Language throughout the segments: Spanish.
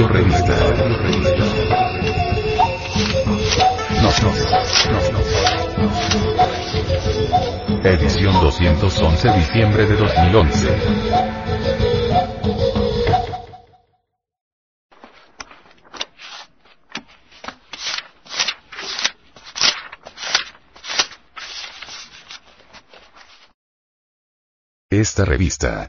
Audio revista. No, no, no. Edición 211 diciembre de 2011. Esta revista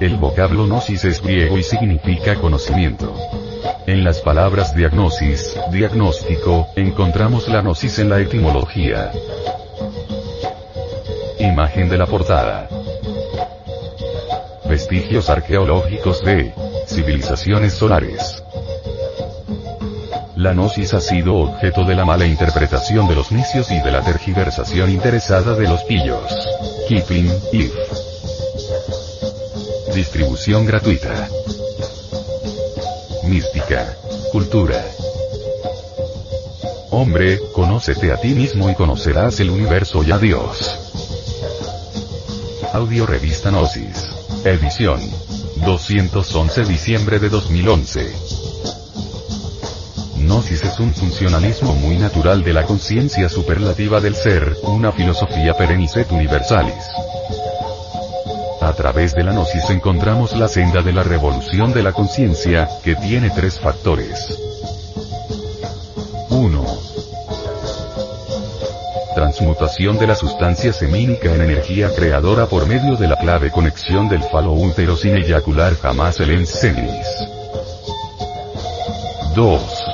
El vocablo gnosis es griego y significa conocimiento. En las palabras diagnosis, diagnóstico, encontramos la gnosis en la etimología. Imagen de la portada. Vestigios arqueológicos de civilizaciones solares. La gnosis ha sido objeto de la mala interpretación de los necios y de la tergiversación interesada de los pillos. Kipling, If. Distribución gratuita. Mística. Cultura. Hombre, conócete a ti mismo y conocerás el universo y a Dios. Audio Revista Gnosis. Edición. 211 diciembre de 2011. Gnosis es un funcionalismo muy natural de la conciencia superlativa del ser, una filosofía perenniset universalis. A través de la gnosis encontramos la senda de la revolución de la conciencia, que tiene tres factores. 1. Transmutación de la sustancia semínica en energía creadora por medio de la clave conexión del falo útero sin eyacular jamás el ensenis. 2.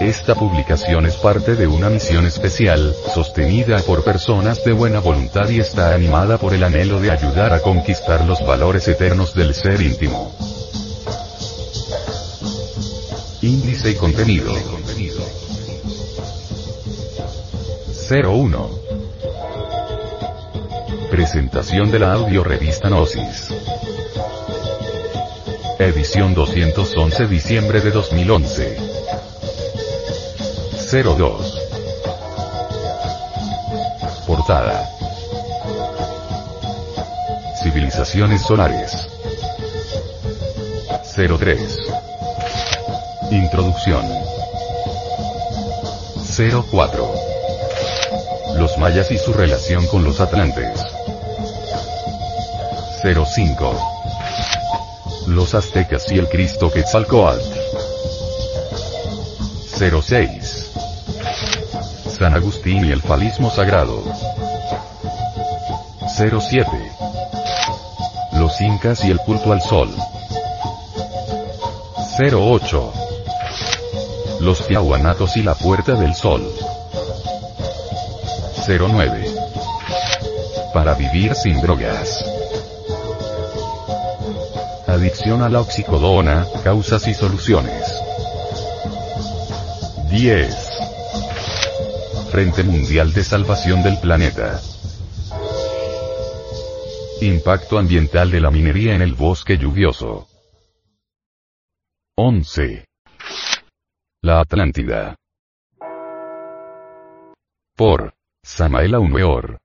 Esta publicación es parte de una misión especial, sostenida por personas de buena voluntad y está animada por el anhelo de ayudar a conquistar los valores eternos del ser íntimo. Índice y contenido. 01. Presentación de la audio revista Gnosis. Edición 211 diciembre de 2011. 02. Portada. Civilizaciones solares. 03. Introducción. 04. Los mayas y su relación con los atlantes. 05. Los aztecas y el Cristo Quetzalcoatl. 06. San Agustín y el falismo sagrado. 07. Los incas y el culto al sol. 08. Los tiahuanatos y la puerta del sol. 09. Para vivir sin drogas. Adicción a la oxicodona, causas y soluciones. 10. Frente Mundial de Salvación del Planeta. Impacto ambiental de la minería en el bosque lluvioso. 11. La Atlántida. Por Samael Aumeor.